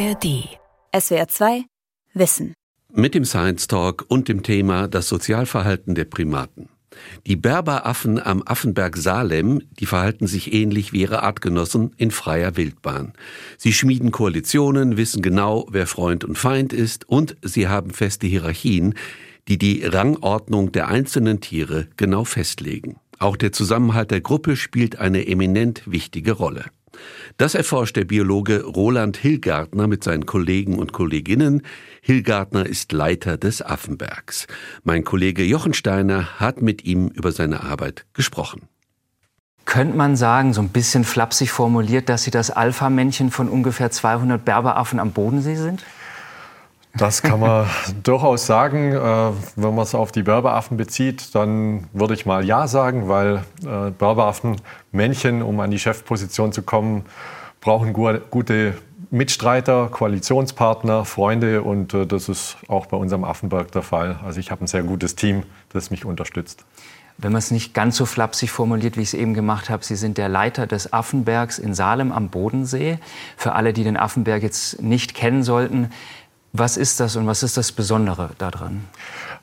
ARD. SWR 2 Wissen. Mit dem Science Talk und dem Thema das Sozialverhalten der Primaten. Die Berberaffen am Affenberg Salem, die verhalten sich ähnlich wie ihre Artgenossen in freier Wildbahn. Sie schmieden Koalitionen, wissen genau, wer Freund und Feind ist und sie haben feste Hierarchien, die die Rangordnung der einzelnen Tiere genau festlegen. Auch der Zusammenhalt der Gruppe spielt eine eminent wichtige Rolle. Das erforscht der Biologe Roland Hillgartner mit seinen Kollegen und Kolleginnen. Hillgartner ist Leiter des Affenbergs. Mein Kollege Jochen Steiner hat mit ihm über seine Arbeit gesprochen. Könnte man sagen, so ein bisschen flapsig formuliert, dass Sie das Alpha-Männchen von ungefähr 200 Berberaffen am Bodensee sind? Das kann man durchaus sagen. Äh, wenn man es auf die Berberaffen bezieht, dann würde ich mal Ja sagen, weil äh, Berberaffen, Männchen, um an die Chefposition zu kommen, brauchen gute Mitstreiter, Koalitionspartner, Freunde und äh, das ist auch bei unserem Affenberg der Fall. Also ich habe ein sehr gutes Team, das mich unterstützt. Wenn man es nicht ganz so flapsig formuliert, wie ich es eben gemacht habe, Sie sind der Leiter des Affenbergs in Salem am Bodensee. Für alle, die den Affenberg jetzt nicht kennen sollten, was ist das und was ist das Besondere daran?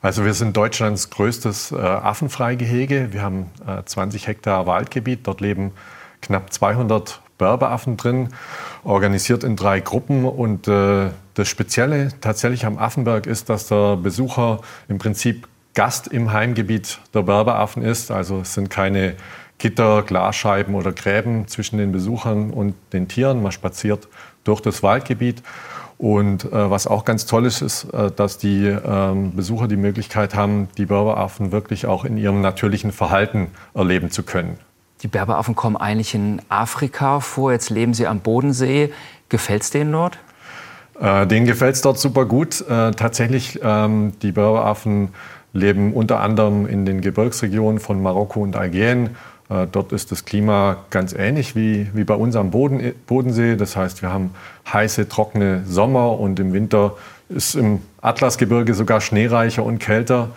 Also wir sind Deutschlands größtes äh, Affenfreigehege. Wir haben äh, 20 Hektar Waldgebiet. Dort leben knapp 200 Berberaffen drin, organisiert in drei Gruppen. Und äh, das Spezielle tatsächlich am Affenberg ist, dass der Besucher im Prinzip Gast im Heimgebiet der Berberaffen ist. Also es sind keine Gitter, Glasscheiben oder Gräben zwischen den Besuchern und den Tieren. Man spaziert durch das Waldgebiet. Und äh, was auch ganz toll ist, ist, äh, dass die ähm, Besucher die Möglichkeit haben, die Berberaffen wirklich auch in ihrem natürlichen Verhalten erleben zu können. Die Berberaffen kommen eigentlich in Afrika vor, jetzt leben sie am Bodensee. Gefällt es denen dort? Äh, denen gefällt es dort super gut. Äh, tatsächlich, ähm, die Berberaffen leben unter anderem in den Gebirgsregionen von Marokko und Algerien äh, dort ist das Klima ganz ähnlich wie, wie bei uns am Boden, Bodensee. Das heißt, wir haben heiße, trockene Sommer und im Winter ist im Atlasgebirge sogar schneereicher und kälter.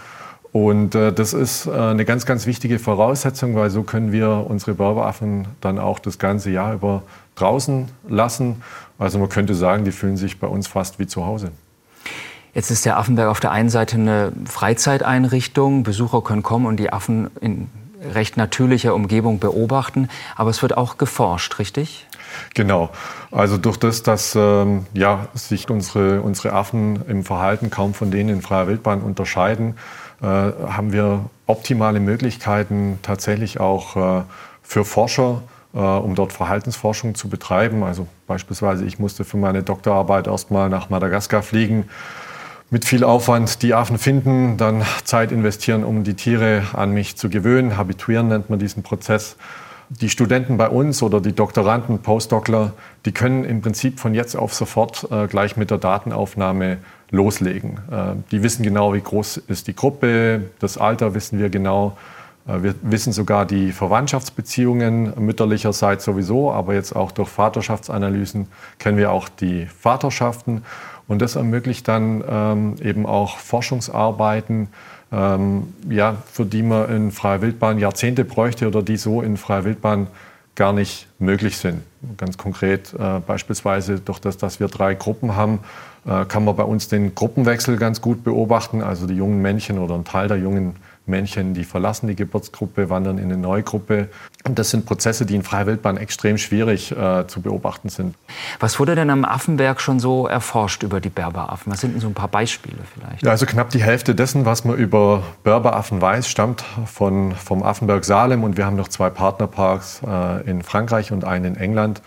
Und äh, das ist äh, eine ganz, ganz wichtige Voraussetzung, weil so können wir unsere Berberaffen dann auch das ganze Jahr über draußen lassen. Also man könnte sagen, die fühlen sich bei uns fast wie zu Hause. Jetzt ist der Affenberg auf der einen Seite eine Freizeiteinrichtung. Besucher können kommen und die Affen in recht natürlicher Umgebung beobachten. Aber es wird auch geforscht, richtig? Genau. Also durch das, dass ähm, ja, sich unsere, unsere Affen im Verhalten kaum von denen in freier Wildbahn unterscheiden, äh, haben wir optimale Möglichkeiten tatsächlich auch äh, für Forscher, äh, um dort Verhaltensforschung zu betreiben. Also beispielsweise, ich musste für meine Doktorarbeit erst mal nach Madagaskar fliegen mit viel Aufwand die Affen finden, dann Zeit investieren, um die Tiere an mich zu gewöhnen. Habituieren nennt man diesen Prozess. Die Studenten bei uns oder die Doktoranden, Postdocler, die können im Prinzip von jetzt auf sofort äh, gleich mit der Datenaufnahme loslegen. Äh, die wissen genau, wie groß ist die Gruppe, das Alter wissen wir genau. Äh, wir wissen sogar die Verwandtschaftsbeziehungen mütterlicherseits sowieso, aber jetzt auch durch Vaterschaftsanalysen kennen wir auch die Vaterschaften. Und das ermöglicht dann ähm, eben auch Forschungsarbeiten, ähm, ja, für die man in freier Wildbahn Jahrzehnte bräuchte oder die so in freier Wildbahn gar nicht möglich sind. Ganz konkret äh, beispielsweise durch das, dass wir drei Gruppen haben, äh, kann man bei uns den Gruppenwechsel ganz gut beobachten. Also die jungen Männchen oder ein Teil der jungen Männchen, die verlassen die Geburtsgruppe, wandern in eine neue Gruppe. Und das sind Prozesse, die in freier Wildbahn extrem schwierig äh, zu beobachten sind. Was wurde denn am Affenberg schon so erforscht über die Berberaffen? Was sind denn so ein paar Beispiele vielleicht? Ja, also knapp die Hälfte dessen, was man über Berberaffen weiß, stammt von, vom Affenberg Salem. Und wir haben noch zwei Partnerparks äh, in Frankreich und einen in England.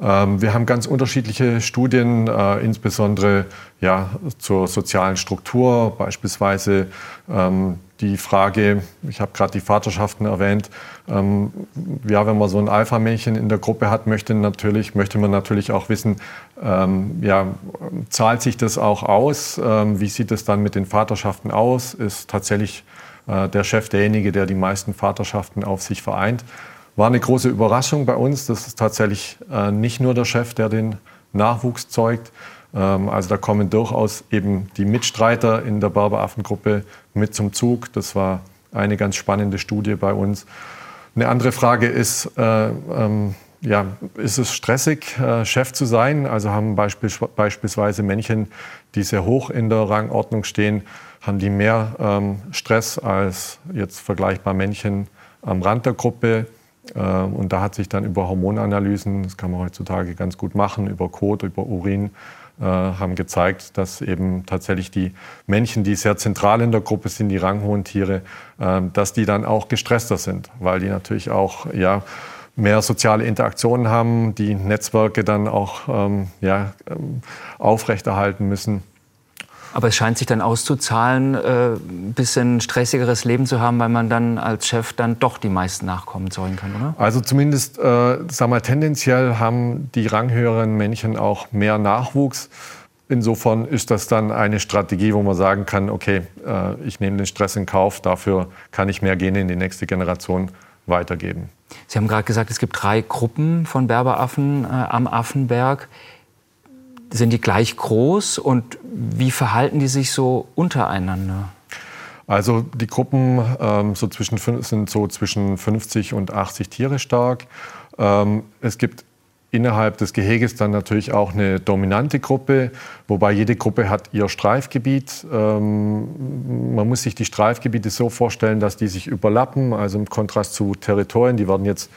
Ähm, wir haben ganz unterschiedliche Studien, äh, insbesondere ja, zur sozialen Struktur, beispielsweise ähm, die Frage, ich habe gerade die Vaterschaften erwähnt, ähm, ja, wenn man so ein Alpha-Männchen in der Gruppe hat, möchte, natürlich, möchte man natürlich auch wissen, ähm, ja, zahlt sich das auch aus? Ähm, wie sieht es dann mit den Vaterschaften aus? Ist tatsächlich äh, der Chef derjenige, der die meisten Vaterschaften auf sich vereint? War eine große Überraschung bei uns. Das ist tatsächlich äh, nicht nur der Chef, der den Nachwuchs zeugt. Ähm, also da kommen durchaus eben die Mitstreiter in der Berberaffengruppe mit zum Zug. Das war eine ganz spannende Studie bei uns. Eine andere Frage ist, äh, ähm, ja, ist es stressig, äh, Chef zu sein. Also haben beispiel, beispielsweise Männchen, die sehr hoch in der Rangordnung stehen, haben die mehr ähm, Stress als jetzt vergleichbar Männchen am Rand der Gruppe. Äh, und da hat sich dann über Hormonanalysen, das kann man heutzutage ganz gut machen, über Kot, über Urin, äh, haben gezeigt, dass eben tatsächlich die Männchen, die sehr zentral in der Gruppe sind, die ranghohen Tiere, äh, dass die dann auch gestresster sind, weil die natürlich auch ja, mehr soziale Interaktionen haben, die Netzwerke dann auch ähm, ja, ähm, aufrechterhalten müssen. Aber es scheint sich dann auszuzahlen, äh, ein bisschen stressigeres Leben zu haben, weil man dann als Chef dann doch die meisten Nachkommen zeugen kann, oder? Also zumindest, äh, sag mal, tendenziell haben die ranghöheren Männchen auch mehr Nachwuchs. Insofern ist das dann eine Strategie, wo man sagen kann, okay, äh, ich nehme den Stress in Kauf, dafür kann ich mehr Gene in die nächste Generation weitergeben. Sie haben gerade gesagt, es gibt drei Gruppen von Berberaffen äh, am Affenberg. Sind die gleich groß und wie verhalten die sich so untereinander? Also die Gruppen ähm, so zwischen, sind so zwischen 50 und 80 Tiere stark. Ähm, es gibt innerhalb des Geheges dann natürlich auch eine dominante Gruppe, wobei jede Gruppe hat ihr Streifgebiet. Ähm, man muss sich die Streifgebiete so vorstellen, dass die sich überlappen, also im Kontrast zu Territorien, die werden jetzt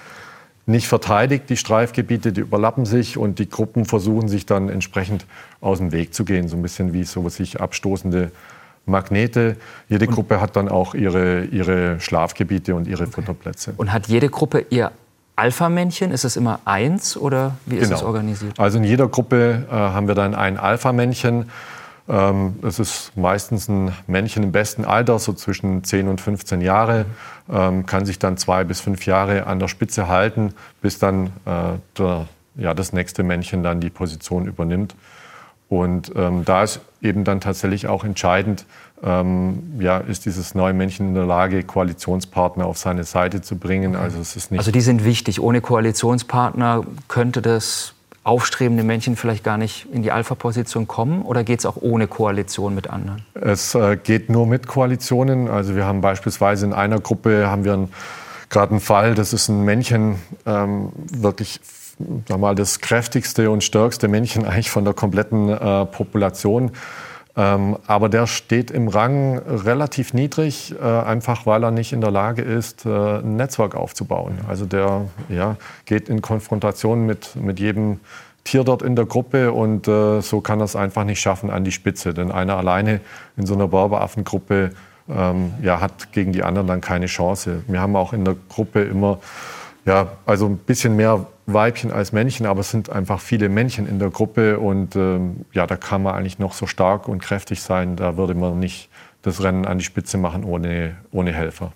nicht verteidigt, die Streifgebiete, die überlappen sich und die Gruppen versuchen sich dann entsprechend aus dem Weg zu gehen, so ein bisschen wie so sich abstoßende Magnete. Jede und Gruppe hat dann auch ihre, ihre Schlafgebiete und ihre okay. Futterplätze. Und hat jede Gruppe ihr Alpha-Männchen? Ist es immer eins oder wie ist genau. es organisiert? Also in jeder Gruppe äh, haben wir dann ein Alpha-Männchen. Ähm, das ist meistens ein Männchen im besten Alter, so zwischen 10 und 15 Jahre. Ähm, kann sich dann zwei bis fünf Jahre an der Spitze halten, bis dann äh, der, ja, das nächste Männchen dann die Position übernimmt. Und ähm, da ist eben dann tatsächlich auch entscheidend, ähm, ja, ist dieses neue Männchen in der Lage, Koalitionspartner auf seine Seite zu bringen. Also, es ist nicht also die sind wichtig. Ohne Koalitionspartner könnte das aufstrebende Männchen vielleicht gar nicht in die Alpha-Position kommen? Oder geht es auch ohne Koalition mit anderen? Es äh, geht nur mit Koalitionen. Also wir haben beispielsweise in einer Gruppe haben wir gerade einen Fall, das ist ein Männchen, ähm, wirklich sag mal, das kräftigste und stärkste Männchen eigentlich von der kompletten äh, Population. Ähm, aber der steht im Rang relativ niedrig, äh, einfach weil er nicht in der Lage ist, äh, ein Netzwerk aufzubauen. Also der ja, geht in Konfrontation mit, mit jedem Tier dort in der Gruppe und äh, so kann er es einfach nicht schaffen an die Spitze. Denn einer alleine in so einer Berberaffengruppe ähm, ja, hat gegen die anderen dann keine Chance. Wir haben auch in der Gruppe immer ja, also ein bisschen mehr Weibchen als Männchen, aber es sind einfach viele Männchen in der Gruppe und ähm, ja, da kann man eigentlich noch so stark und kräftig sein, da würde man nicht das Rennen an die Spitze machen ohne, ohne Helfer.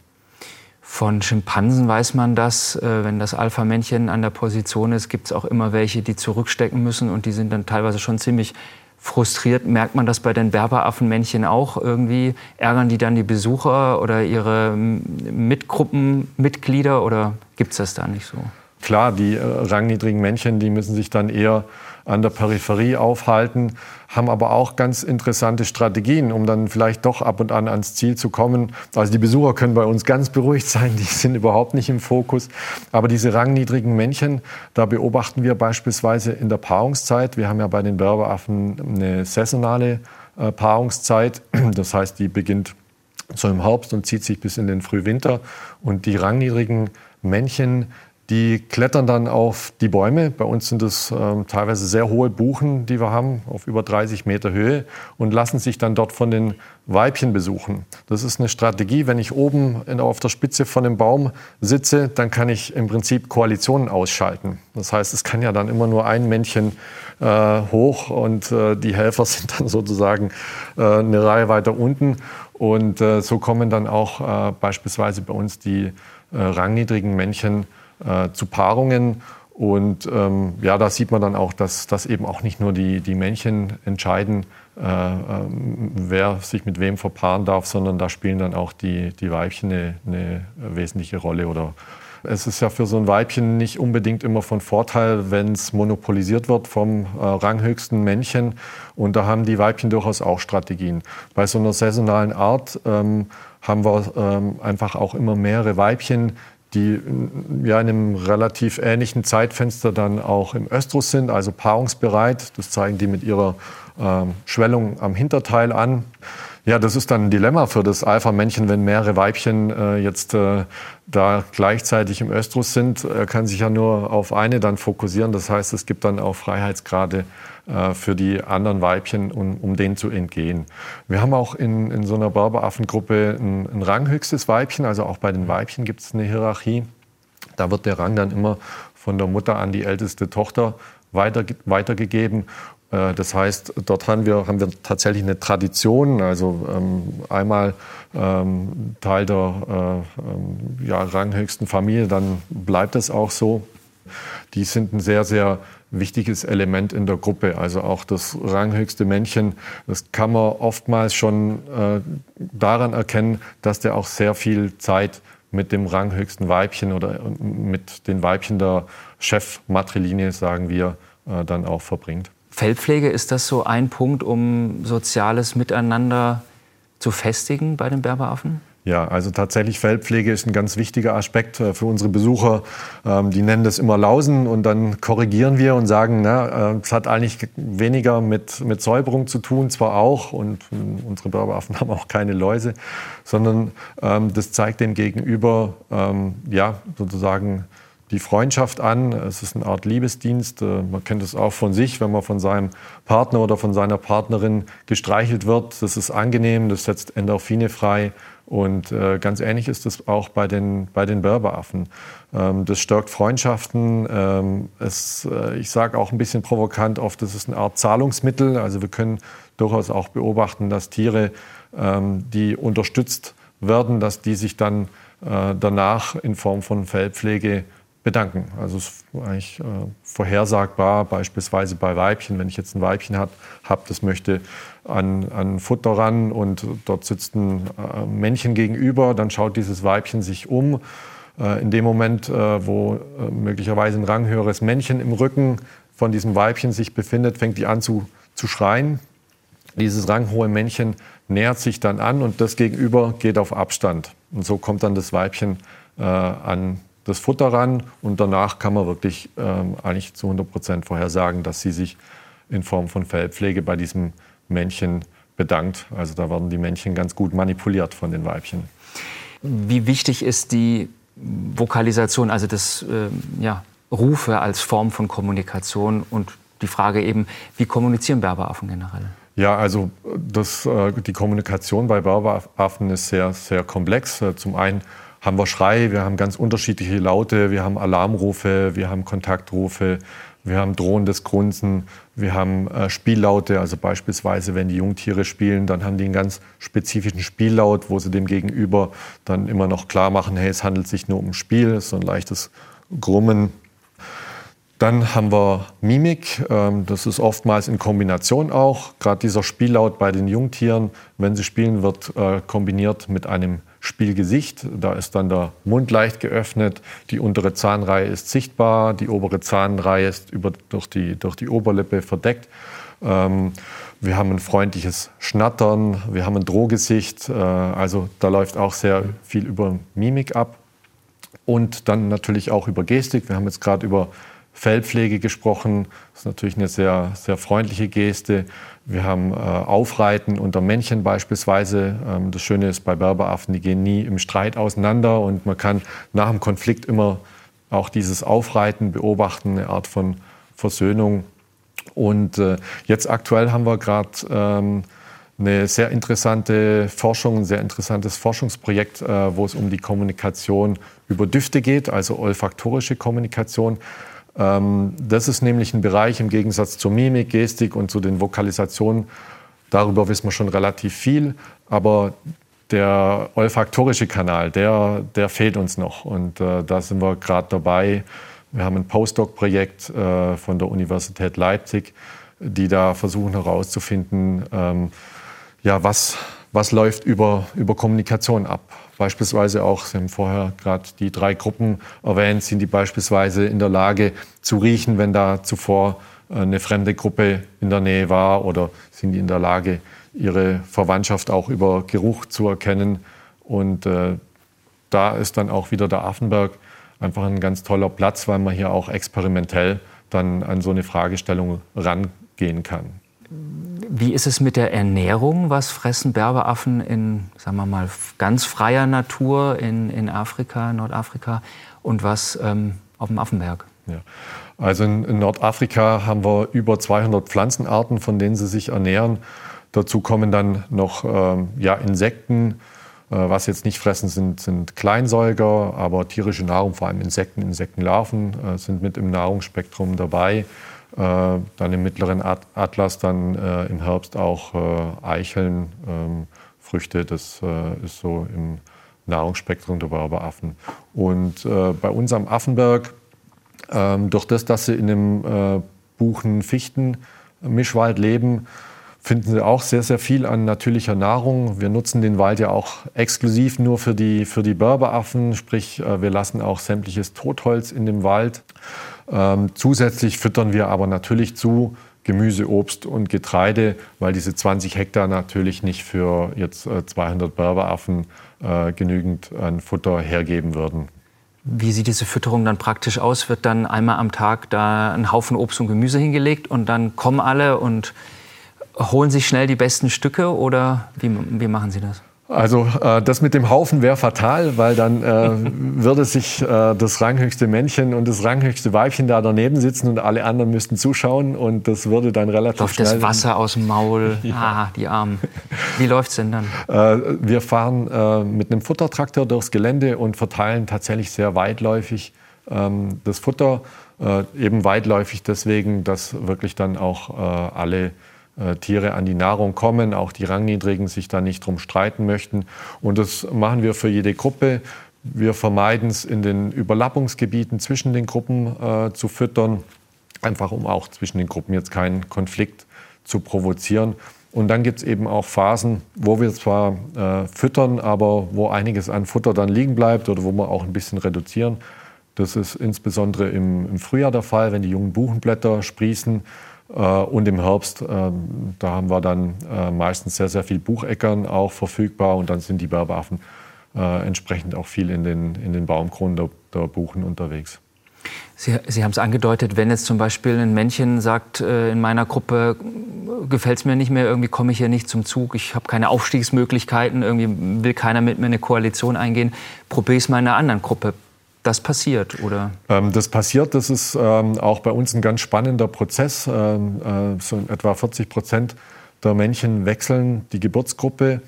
Von Schimpansen weiß man das, äh, wenn das Alpha-Männchen an der Position ist, gibt es auch immer welche, die zurückstecken müssen und die sind dann teilweise schon ziemlich frustriert. Merkt man das bei den Berberaffenmännchen auch irgendwie? Ärgern die dann die Besucher oder ihre Mitgruppenmitglieder oder gibt es das da nicht so? Klar, die äh, rangniedrigen Männchen, die müssen sich dann eher an der Peripherie aufhalten, haben aber auch ganz interessante Strategien, um dann vielleicht doch ab und an ans Ziel zu kommen. Also die Besucher können bei uns ganz beruhigt sein, die sind überhaupt nicht im Fokus. Aber diese rangniedrigen Männchen, da beobachten wir beispielsweise in der Paarungszeit. Wir haben ja bei den Berberaffen eine saisonale äh, Paarungszeit. Das heißt, die beginnt so im Herbst und zieht sich bis in den Frühwinter. Und die rangniedrigen Männchen, die klettern dann auf die Bäume. Bei uns sind es ähm, teilweise sehr hohe Buchen, die wir haben, auf über 30 Meter Höhe und lassen sich dann dort von den Weibchen besuchen. Das ist eine Strategie. Wenn ich oben in, auf der Spitze von dem Baum sitze, dann kann ich im Prinzip Koalitionen ausschalten. Das heißt, es kann ja dann immer nur ein Männchen äh, hoch und äh, die Helfer sind dann sozusagen äh, eine Reihe weiter unten. Und äh, so kommen dann auch äh, beispielsweise bei uns die äh, rangniedrigen Männchen äh, zu Paarungen. Und ähm, ja, da sieht man dann auch, dass, dass eben auch nicht nur die, die Männchen entscheiden, äh, äh, wer sich mit wem verpaaren darf, sondern da spielen dann auch die, die Weibchen eine, eine wesentliche Rolle. Oder es ist ja für so ein Weibchen nicht unbedingt immer von Vorteil, wenn es monopolisiert wird vom äh, ranghöchsten Männchen. Und da haben die Weibchen durchaus auch Strategien. Bei so einer saisonalen Art ähm, haben wir ähm, einfach auch immer mehrere Weibchen, die ja in einem relativ ähnlichen Zeitfenster dann auch im Östrus sind, also paarungsbereit. Das zeigen die mit ihrer ähm, Schwellung am Hinterteil an. Ja, das ist dann ein Dilemma für das Alpha-Männchen, wenn mehrere Weibchen äh, jetzt äh, da gleichzeitig im Östrus sind. Er kann sich ja nur auf eine dann fokussieren. Das heißt, es gibt dann auch Freiheitsgrade äh, für die anderen Weibchen, um, um denen zu entgehen. Wir haben auch in, in so einer Berberaffengruppe ein, ein ranghöchstes Weibchen. Also auch bei den Weibchen gibt es eine Hierarchie. Da wird der Rang dann immer von der Mutter an die älteste Tochter weiter, weitergegeben. Äh, das heißt, dort haben wir, haben wir tatsächlich eine Tradition. Also ähm, einmal ähm, Teil der äh, ähm, ja, ranghöchsten Familie, dann bleibt es auch so. Die sind ein sehr, sehr wichtiges Element in der Gruppe. Also auch das ranghöchste Männchen, das kann man oftmals schon äh, daran erkennen, dass der auch sehr viel Zeit mit dem ranghöchsten Weibchen oder mit den Weibchen der Chefmatrilinie, sagen wir, äh, dann auch verbringt. Feldpflege, ist das so ein Punkt, um soziales Miteinander zu festigen bei den Berberaffen? Ja, also tatsächlich Feldpflege ist ein ganz wichtiger Aspekt äh, für unsere Besucher. Ähm, die nennen das immer Lausen und dann korrigieren wir und sagen, na, äh, es hat eigentlich weniger mit, mit Säuberung zu tun, zwar auch, und unsere Berberaffen haben auch keine Läuse, sondern ähm, das zeigt dem Gegenüber, ähm, ja, sozusagen die Freundschaft an. Es ist eine Art Liebesdienst. Äh, man kennt es auch von sich, wenn man von seinem Partner oder von seiner Partnerin gestreichelt wird. Das ist angenehm, das setzt Endorphine frei. Und äh, ganz ähnlich ist es auch bei den, bei den Berberaffen. Ähm, das stärkt Freundschaften. Ähm, es, äh, ich sage auch ein bisschen provokant oft, das ist eine Art Zahlungsmittel. Also wir können durchaus auch beobachten, dass Tiere, ähm, die unterstützt werden, dass die sich dann danach in Form von Fellpflege bedanken. Also es ist eigentlich äh, vorhersagbar, beispielsweise bei Weibchen, wenn ich jetzt ein Weibchen habe, hab, das möchte an, an Futter ran und dort sitzt ein äh, Männchen gegenüber, dann schaut dieses Weibchen sich um. Äh, in dem Moment, äh, wo äh, möglicherweise ein ranghöheres Männchen im Rücken von diesem Weibchen sich befindet, fängt die an zu, zu schreien. Dieses ranghohe Männchen nähert sich dann an und das Gegenüber geht auf Abstand. Und so kommt dann das Weibchen äh, an das Futter ran und danach kann man wirklich ähm, eigentlich zu 100 Prozent vorhersagen, dass sie sich in Form von Fellpflege bei diesem Männchen bedankt. Also da werden die Männchen ganz gut manipuliert von den Weibchen. Wie wichtig ist die Vokalisation, also das äh, ja, Rufe als Form von Kommunikation und die Frage eben, wie kommunizieren Berberaffen generell? Ja, also das, äh, die Kommunikation bei Berberaffen ist sehr, sehr komplex. Äh, zum einen haben wir Schrei, wir haben ganz unterschiedliche Laute, wir haben Alarmrufe, wir haben Kontaktrufe, wir haben drohendes Grunzen, wir haben äh, Spiellaute, also beispielsweise, wenn die Jungtiere spielen, dann haben die einen ganz spezifischen Spiellaut, wo sie dem Gegenüber dann immer noch klar machen, hey, es handelt sich nur um Spiel, so ein leichtes Grummen. Dann haben wir Mimik, ähm, das ist oftmals in Kombination auch. Gerade dieser Spiellaut bei den Jungtieren, wenn sie spielen, wird äh, kombiniert mit einem Spielgesicht. Da ist dann der Mund leicht geöffnet, die untere Zahnreihe ist sichtbar, die obere Zahnreihe ist über, durch, die, durch die Oberlippe verdeckt. Ähm, wir haben ein freundliches Schnattern, wir haben ein Drohgesicht, äh, also da läuft auch sehr viel über Mimik ab. Und dann natürlich auch über Gestik. Wir haben jetzt gerade über Fellpflege gesprochen. Das ist natürlich eine sehr, sehr freundliche Geste. Wir haben äh, Aufreiten unter Männchen beispielsweise. Ähm, das Schöne ist bei Berberaffen, die gehen nie im Streit auseinander und man kann nach dem Konflikt immer auch dieses Aufreiten beobachten, eine Art von Versöhnung. Und äh, jetzt aktuell haben wir gerade ähm, eine sehr interessante Forschung, ein sehr interessantes Forschungsprojekt, äh, wo es um die Kommunikation über Düfte geht, also olfaktorische Kommunikation. Ähm, das ist nämlich ein Bereich im Gegensatz zur Mimik, Gestik und zu den Vokalisationen. Darüber wissen wir schon relativ viel, aber der olfaktorische Kanal, der, der fehlt uns noch. Und äh, da sind wir gerade dabei. Wir haben ein Postdoc-Projekt äh, von der Universität Leipzig, die da versuchen herauszufinden, ähm, ja, was, was läuft über, über Kommunikation ab. Beispielsweise auch, Sie haben vorher gerade die drei Gruppen erwähnt, sind die beispielsweise in der Lage zu riechen, wenn da zuvor äh, eine fremde Gruppe in der Nähe war oder sind die in der Lage, ihre Verwandtschaft auch über Geruch zu erkennen. Und äh, da ist dann auch wieder der Affenberg einfach ein ganz toller Platz, weil man hier auch experimentell dann an so eine Fragestellung rangehen kann. Wie ist es mit der Ernährung? Was fressen Berberaffen in, sagen wir mal, ganz freier Natur in, in Afrika, Nordafrika und was ähm, auf dem Affenberg? Ja. Also in, Nordafrika haben wir über 200 Pflanzenarten, von denen sie sich ernähren. Dazu kommen dann noch ähm, ja, Insekten. Äh, was jetzt nicht fressen, sind, sind Kleinsäuger, aber tierische Nahrung, vor allem Insekten, Insektenlarven, äh, sind mit im Nahrungsspektrum dabei. Äh, dann im mittleren Atlas dann äh, im Herbst auch äh, Eicheln, ähm, Früchte. Das ist so im Nahrungsspektrum der Berberaffen. Und bei uns am Affenberg, ähm, durch das, dass sie in einem Buchen-Fichten-Mischwald leben, finden Sie auch sehr, sehr viel an natürlicher Nahrung. Wir nutzen den Wald ja auch exklusiv nur für die, für die Berberaffen, sprich wir lassen auch sämtliches Totholz in dem Wald. Ähm, zusätzlich füttern wir aber natürlich zu Gemüse, Obst und Getreide, weil diese 20 Hektar natürlich nicht für jetzt äh, 200 Berberaffen äh, genügend an Futter hergeben würden. Wie sieht diese Fütterung dann praktisch aus? Wird dann einmal am Tag da ein Haufen Obst und Gemüse hingelegt und dann kommen alle und holen sich schnell die besten Stücke oder wie, wie machen Sie das? Also äh, das mit dem Haufen wäre fatal, weil dann äh, würde sich äh, das ranghöchste Männchen und das ranghöchste Weibchen da daneben sitzen und alle anderen müssten zuschauen und das würde dann relativ Läuft schnell... das Wasser aus dem Maul, ja. ah, die Armen. Wie läuft's denn dann? Äh, wir fahren äh, mit einem Futtertraktor durchs Gelände und verteilen tatsächlich sehr weitläufig ähm, das Futter. Äh, eben weitläufig deswegen, dass wirklich dann auch alle Tiere an die Nahrung kommen, auch die Rangniedrigen sich da nicht drum streiten möchten. Und das machen wir für jede Gruppe. Wir vermeiden es in den Überlappungsgebieten zwischen den Gruppen äh, zu füttern, einfach um auch zwischen den Gruppen jetzt keinen Konflikt zu provozieren. Und dann gibt es eben auch Phasen, wo wir zwar äh, füttern, aber wo einiges an Futter dann liegen bleibt oder wo wir auch ein bisschen reduzieren. Das ist insbesondere im, im Frühjahr der Fall, wenn die jungen Buchenblätter sprießen äh, und im Herbst, ähm, da haben wir dann äh, meistens sehr, sehr viel Bucheckern auch verfügbar und dann sind die Berbeaffen äh, entsprechend auch viel in den, in den Baumkronen der, der Buchen unterwegs. Sie, Sie haben es angedeutet, wenn jetzt zum Beispiel ein Männchen sagt, in meiner Gruppe gefällt es mir nicht mehr, irgendwie komme ich hier nicht zum Zug, ich habe keine Aufstiegsmöglichkeiten, irgendwie will keiner mit mir eine Koalition eingehen, probiere es mal in einer anderen Gruppe das passiert, oder? Ähm, das passiert, das ist ähm, auch bei uns ein ganz spannender Prozess. Ähm, äh, so etwa 40 Prozent der Männchen wechseln die Geburtsgruppe.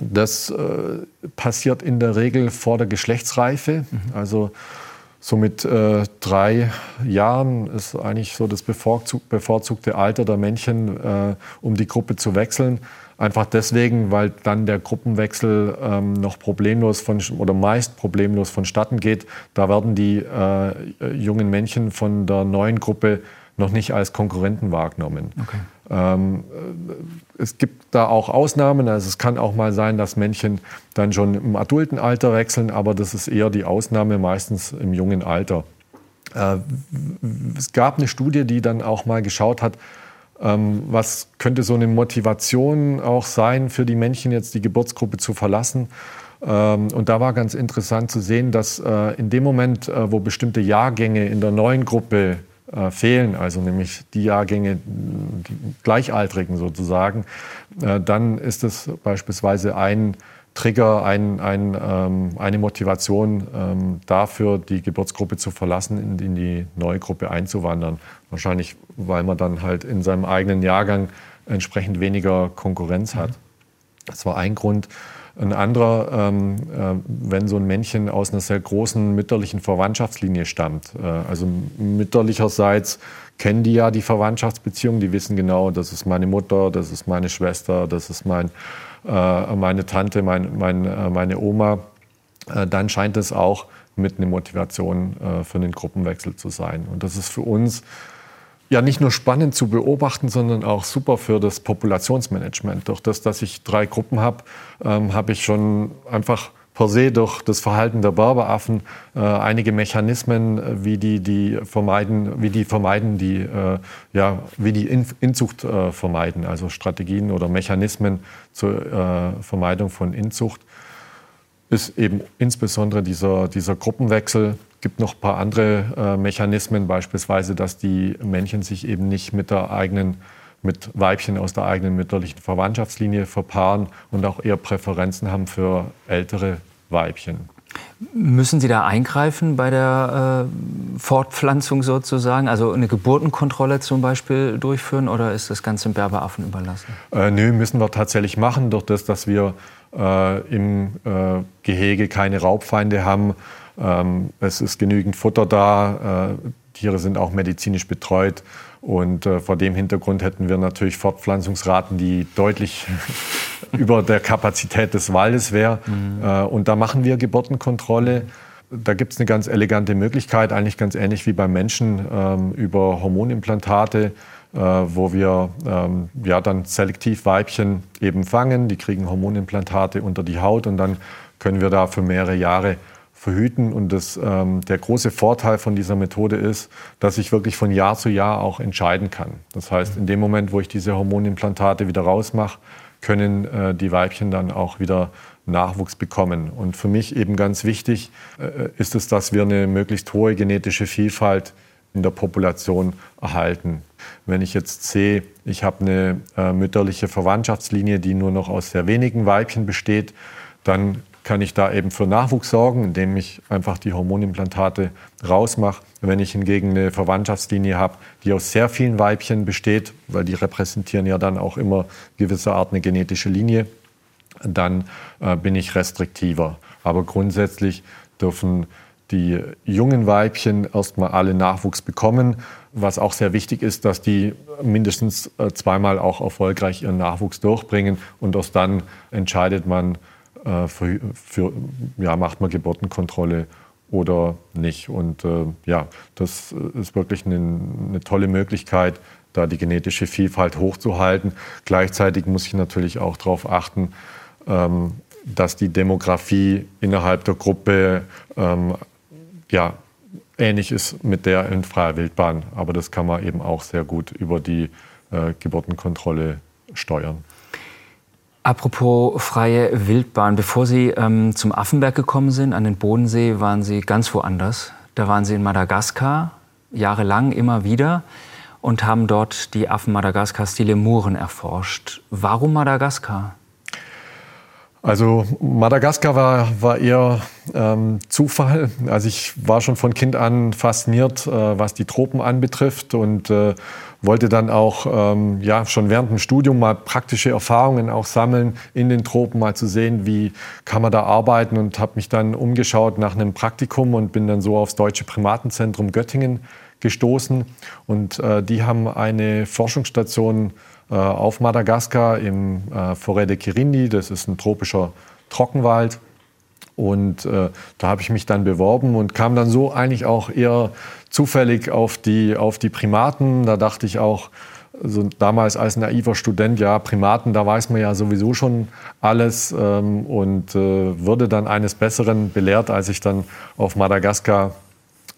Das äh, passiert in der Regel vor der Geschlechtsreife. Mhm. Also so mit äh, drei Jahren ist eigentlich so das bevorzugte Alter der Männchen, um die Gruppe zu wechseln. Einfach deswegen, weil dann der Gruppenwechsel ähm, noch problemlos von, oder meist problemlos vonstatten geht. Da werden die äh, jungen Männchen von der neuen Gruppe noch nicht als Konkurrenten wahrgenommen. Okay. Ähm, äh, es gibt da auch Ausnahmen. Also es kann auch mal sein, dass Männchen dann schon im adulten Alter wechseln, aber das ist eher die Ausnahme, meistens im jungen Alter. Äh, es gab eine Studie, die dann auch mal geschaut hat, was könnte so eine Motivation auch sein für die Männchen jetzt die Geburtsgruppe zu verlassen? Ähm, und da war ganz interessant zu sehen, dass äh, in dem Moment, äh, wo bestimmte Jahrgänge in der neuen Gruppe äh, fehlen, also nämlich die Jahrgänge, die Gleichaltrigen sozusagen, dann ist es beispielsweise ein Trigger, ein, ein, ähm, eine Motivation ähm, dafür, die Geburtsgruppe zu verlassen, in, in, die neue Gruppe einzuwandern. Wahrscheinlich, weil man dann halt in seinem eigenen Jahrgang entsprechend weniger Konkurrenz hat. Das war ein Grund. Ein anderer, ähm, äh, wenn so ein Männchen aus einer sehr großen mütterlichen Verwandtschaftslinie stammt. Äh, also mütterlicherseits kennen die ja die Verwandtschaftsbeziehung, die wissen genau, das ist meine Mutter, das ist meine Schwester, das ist mein meine Tante, mein, mein, äh, meine Oma, äh, dann scheint es auch mit einer Motivation für einen Gruppenwechsel zu sein. Und das ist für uns ja nicht nur spannend zu beobachten, sondern auch super für das Populationsmanagement. Durch das, dass ich drei Gruppen habe, ähm, habe ich schon einfach per se durch das Verhalten der Berberaffen äh, einige Mechanismen, äh, wie die, die vermeiden, wie die vermeiden, die, äh, ja, wie die In Inzucht äh, vermeiden, also Strategien oder Mechanismen zur äh, Vermeidung von Inzucht, ist eben insbesondere dieser, dieser Gruppenwechsel. Gibt noch ein paar andere äh, Mechanismen, beispielsweise, dass die Männchen sich eben nicht mit der eigenen mit Weibchen aus der eigenen mütterlichen Verwandtschaftslinie verpaaren und auch eher Präferenzen haben für ältere Weibchen. Müssen Sie da eingreifen bei der äh, Fortpflanzung sozusagen? Also eine Geburtenkontrolle zum Beispiel durchführen oder ist das Ganze dem Berberaffen überlassen? Äh, nö, müssen wir tatsächlich machen. Durch das, dass wir äh, im äh, Gehege keine Raubfeinde haben. Ähm, es ist genügend Futter da. Äh, Tiere sind auch medizinisch betreut. Und äh, vor dem Hintergrund hätten wir natürlich Fortpflanzungsraten, die deutlich über der Kapazität des Waldes wären. Mhm. Äh, und da machen wir Geburtenkontrolle. Da gibt es eine ganz elegante Möglichkeit, eigentlich ganz ähnlich wie beim Menschen, ähm, über Hormonimplantate, äh, wo wir ähm, ja, dann selektiv Weibchen eben fangen. Die kriegen Hormonimplantate unter die Haut und dann können wir da für mehrere Jahre verhüten. Und das, ähm, der große Vorteil von dieser Methode ist, dass ich wirklich von Jahr zu Jahr auch entscheiden kann. Das heißt, in dem Moment, wo ich diese Hormonimplantate wieder rausmache, können äh, die Weibchen dann auch wieder Nachwuchs bekommen. Und für mich eben ganz wichtig äh, ist es, dass wir eine möglichst hohe genetische Vielfalt in der Population erhalten. Wenn ich jetzt sehe, ich habe eine äh, mütterliche Verwandtschaftslinie, die nur noch aus sehr wenigen Weibchen besteht, dann kann ich da eben für Nachwuchs sorgen, indem ich einfach die Hormonimplantate rausmache. Wenn ich hingegen eine Verwandtschaftslinie habe, die aus sehr vielen Weibchen besteht, weil die repräsentieren ja dann auch immer gewisser Art eine genetische Linie, dann äh, bin ich restriktiver. Aber grundsätzlich dürfen die jungen Weibchen erstmal alle Nachwuchs bekommen. Was auch sehr wichtig ist, dass die mindestens äh, zweimal auch erfolgreich ihren Nachwuchs durchbringen und erst dann entscheidet man, äh, für, für, ja, macht man Geburtenkontrolle oder nicht. Und äh, ja, das ist wirklich eine, eine, tolle Möglichkeit, da die genetische Vielfalt hochzuhalten. Gleichzeitig muss ich natürlich auch darauf achten, ähm, dass die Demografie innerhalb der Gruppe ähm, ja, ähnlich ist mit der in freier Wildbahn. Aber das kann man eben auch sehr gut über die äh, Geburtenkontrolle steuern. Apropos freie Wildbahn, bevor Sie ähm, zum Affenberg gekommen sind, an den Bodensee, waren Sie ganz woanders. Da waren Sie in Madagaskar, jahrelang immer wieder, und haben dort die Affen Madagaskars, die Lemuren, erforscht. Warum Madagaskar? Also Madagaskar war, war eher ähm, Zufall. Also ich war schon von Kind an fasziniert, äh, was die Tropen anbetrifft und äh, wollte dann auch ähm, ja, schon während dem Studium mal praktische Erfahrungen auch sammeln in den Tropen, mal zu sehen, wie kann man da arbeiten und habe mich dann umgeschaut nach einem Praktikum und bin dann so aufs Deutsche Primatenzentrum Göttingen gestoßen. Und äh, die haben eine Forschungsstation äh, auf Madagaskar im äh, Forêt de Kirindi, das ist ein tropischer Trockenwald. Und äh, da habe ich mich dann beworben und kam dann so eigentlich auch eher zufällig auf die, auf die Primaten. Da dachte ich auch, also damals als naiver Student, ja, Primaten, da weiß man ja sowieso schon alles ähm, und äh, wurde dann eines Besseren belehrt, als ich dann auf Madagaskar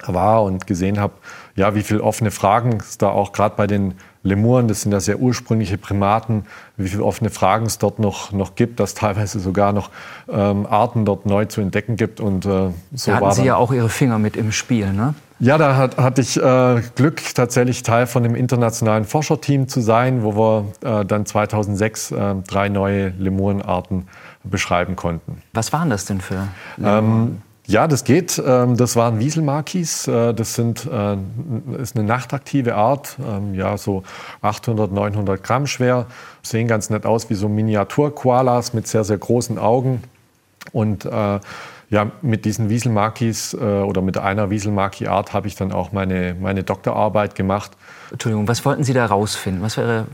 war und gesehen habe, ja, wie viele offene Fragen es da auch gerade bei den Lemuren, das sind ja sehr ursprüngliche Primaten, wie viele offene Fragen es dort noch, noch gibt, dass teilweise sogar noch ähm, Arten dort neu zu entdecken gibt. Und, äh, so da hatten Sie ja auch Ihre Finger mit im Spiel, ne? Ja, da hat, hatte ich äh, Glück, tatsächlich Teil von dem internationalen Forscherteam zu sein, wo wir äh, dann 2006 äh, drei neue Lemurenarten beschreiben konnten. Was waren das denn für Lemuren? Ähm, ja, das geht. Ähm, das waren Wieselmakis. Äh, das sind, äh, ist eine nachtaktive Art, ähm, ja, so 800, 900 Gramm schwer. Sehen ganz nett aus wie so Miniatur-Koalas mit sehr, sehr großen Augen. Und äh, ja, mit diesen Wieselmakis oder mit einer Wieselmaki-Art habe ich dann auch meine, meine Doktorarbeit gemacht. Entschuldigung, was wollten Sie da rausfinden? Was wäre Ihre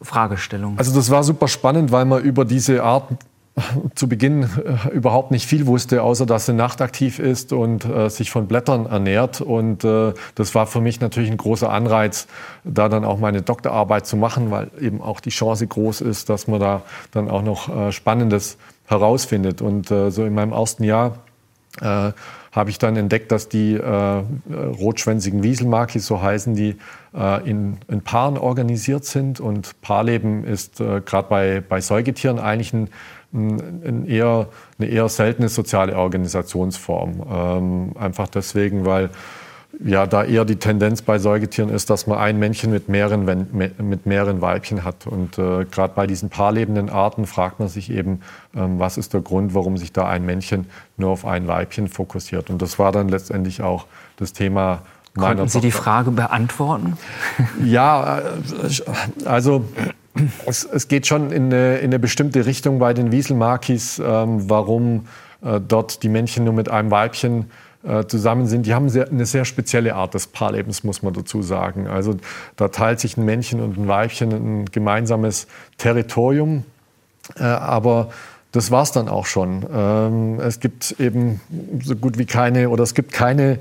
Fragestellung? Also das war super spannend, weil man über diese Art zu Beginn äh, überhaupt nicht viel wusste, außer dass sie nachtaktiv ist und äh, sich von Blättern ernährt. Und äh, das war für mich natürlich ein großer Anreiz, da dann auch meine Doktorarbeit zu machen, weil eben auch die Chance groß ist, dass man da dann auch noch äh, Spannendes herausfindet. Und äh, so in meinem ersten Jahr äh, habe ich dann entdeckt, dass die äh, rotschwänzigen Wieselmakis, so heißen die, äh, in, in, Paaren organisiert sind. Und Paarleben ist äh, gerade bei, bei Säugetieren eigentlich ein, ein, eher, eine eher seltene soziale Organisationsform. Ähm, einfach deswegen, weil ja, da eher die Tendenz bei Säugetieren ist, dass man ein Männchen mit mehreren, mit mehreren Weibchen hat. Und äh, gerade bei diesen paarlebenden Arten fragt man sich eben, ähm, was ist der Grund, warum sich da ein Männchen nur auf ein Weibchen fokussiert. Und das war dann letztendlich auch das Thema meiner Konnten Sie die Frage beantworten? Ja, äh, also es, es, geht schon in eine, in eine, bestimmte Richtung bei den Wieselmakis, ähm, warum äh, dort die Männchen nur mit einem Weibchen äh, zusammen sind, die haben sehr, eine sehr spezielle Art des Paarlebens, muss man dazu sagen. Also da teilt sich ein Männchen und ein Weibchen ein gemeinsames Territorium, äh, aber das war es dann auch schon. Ähm, es gibt eben so gut wie keine oder es gibt keine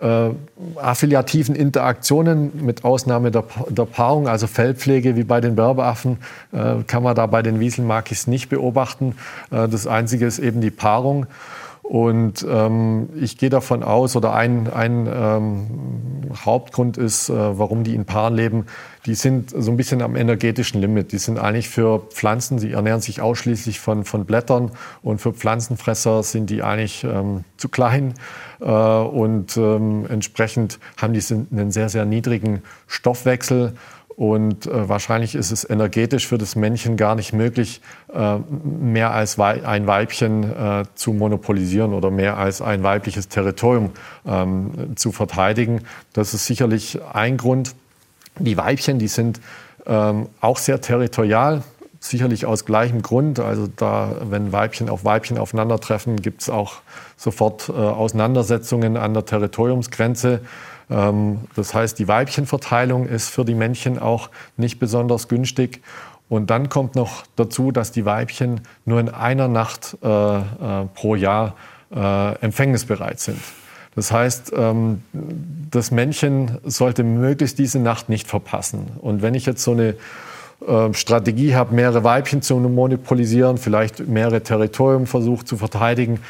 äh, affiliativen Interaktionen mit Ausnahme der, der, Paarung, also Fellpflege wie bei den Berberaffen, äh, kann man da bei den Wieselmakis nicht beobachten. Äh, das Einzige ist eben die Paarung. Und ähm, ich gehe davon aus, oder ein, ein ähm, Hauptgrund ist, äh, warum die in Paaren leben, die sind so ein bisschen am energetischen Limit. Die sind eigentlich für Pflanzen, sie ernähren sich ausschließlich von, von Blättern und für Pflanzenfresser sind die eigentlich ähm, zu klein. Äh, und ähm, entsprechend haben die einen sehr, sehr niedrigen Stoffwechsel und äh, wahrscheinlich ist es energetisch für das Männchen gar nicht möglich, äh, mehr als Wei ein Weibchen äh, zu monopolisieren oder mehr als ein weibliches Territorium ähm, zu verteidigen. Das ist sicherlich ein Grund. Die Weibchen, die sind ähm, auch sehr territorial, sicherlich aus gleichem Grund. Also da, wenn Weibchen auf Weibchen aufeinandertreffen, gibt es auch sofort äh, Auseinandersetzungen an der Territoriumsgrenze. Ähm, das heißt, die Weibchenverteilung ist für die Männchen auch nicht besonders günstig. Und dann kommt noch dazu, dass die Weibchen nur in einer Nacht äh, äh, pro Jahr äh, empfängnisbereit sind. Das heißt, ähm, das Männchen sollte möglichst diese Nacht nicht verpassen. Und wenn ich jetzt so eine äh, Strategie habe, mehrere Weibchen zu monopolisieren, vielleicht mehrere Territorien versucht zu verteidigen,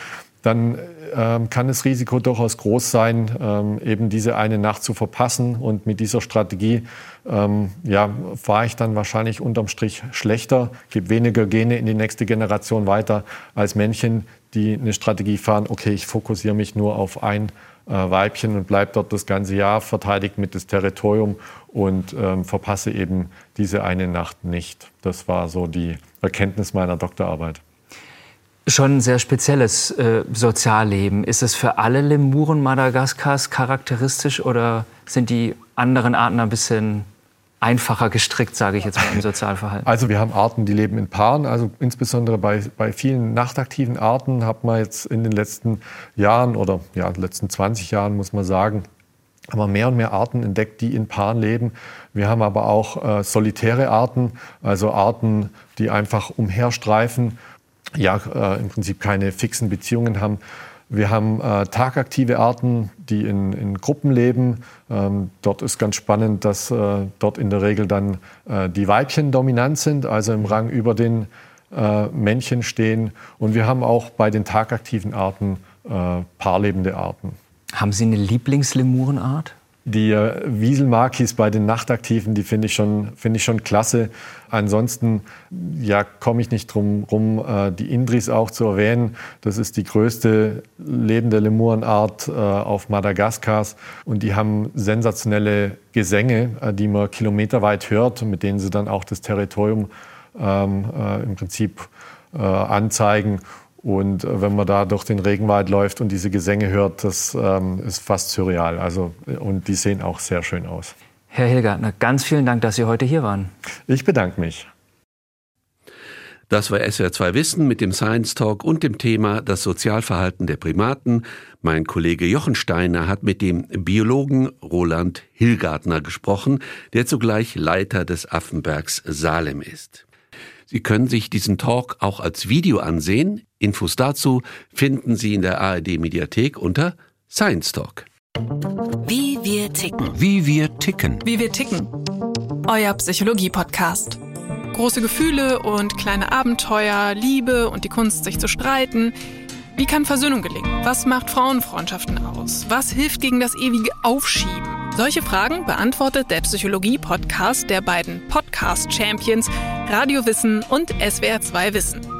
dann ähm, kann das Risiko durchaus groß sein, ähm, eben diese eine Nacht zu verpassen. Und mit dieser Strategie ähm, ja, fahre ich dann wahrscheinlich unterm Strich schlechter, gebe weniger Gene in die nächste Generation weiter als Männchen, die eine Strategie fahren, okay, ich fokussiere mich nur auf ein Weibchen und bleibe dort das ganze Jahr, verteidigt mit das Territorium und ähm, verpasse eben diese eine Nacht nicht. Das war so die Erkenntnis meiner Doktorarbeit schon ein sehr spezielles äh, Sozialleben. Ist es für alle Lemuren Madagaskars charakteristisch oder sind die anderen Arten ein bisschen einfacher gestrickt, sage ich jetzt mal im Sozialverhalten? Also wir haben Arten, die leben in Paaren. Also insbesondere bei, bei vielen nachtaktiven Arten hat man jetzt in den letzten Jahren oder ja, letzten 20 Jahren, muss man sagen, haben wir mehr und mehr Arten entdeckt, die in Paaren leben. Wir haben aber auch äh, solitäre Arten, also Arten, die einfach umherstreifen ja äh, im Prinzip keine fixen Beziehungen haben. Wir haben äh, tagaktive Arten, die in, in Gruppen leben. Ähm, dort ist ganz spannend, dass äh, dort in der Regel dann äh, die Weibchen dominant sind, also im Rang über den äh, Männchen stehen. Und wir haben auch bei den tagaktiven Arten äh, paarlebende Arten. Haben Sie eine Lieblingslemurenart? Die äh, Wieselmakis bei den Nachtaktiven, die finde ich, schon, find ich schon klasse. Ansonsten ja, komme ich nicht drum rum, äh, die Indris auch zu erwähnen. Das ist die größte lebende Lemurenart äh, auf Madagaskar. Und die haben sensationelle Gesänge, die man kilometerweit hört, mit denen sie dann auch das Territorium ähm, äh, im Prinzip anzeigen. Und äh, wenn man da durch den Regenwald läuft und diese Gesänge hört, das ähm, ist fast surreal. Also, und die sehen auch sehr schön aus. Herr Hilgartner, ganz vielen Dank, dass Sie heute hier waren. Ich bedanke mich. Das war SWR2 Wissen mit dem Science Talk und dem Thema das Sozialverhalten der Primaten. Mein Kollege Jochen Steiner hat mit dem Biologen Roland Hilgartner gesprochen, der zugleich Leiter des Affenbergs Salem ist. Sie können sich diesen Talk auch als Video ansehen. Infos dazu finden Sie in der ARD Mediathek unter Science Talk. Wie wir ticken. Wie wir ticken. Wie wir ticken. Euer Psychologie-Podcast. Große Gefühle und kleine Abenteuer, Liebe und die Kunst, sich zu streiten. Wie kann Versöhnung gelingen? Was macht Frauenfreundschaften aus? Was hilft gegen das ewige Aufschieben? Solche Fragen beantwortet der Psychologie-Podcast der beiden Podcast-Champions Radio Wissen und SWR2 Wissen.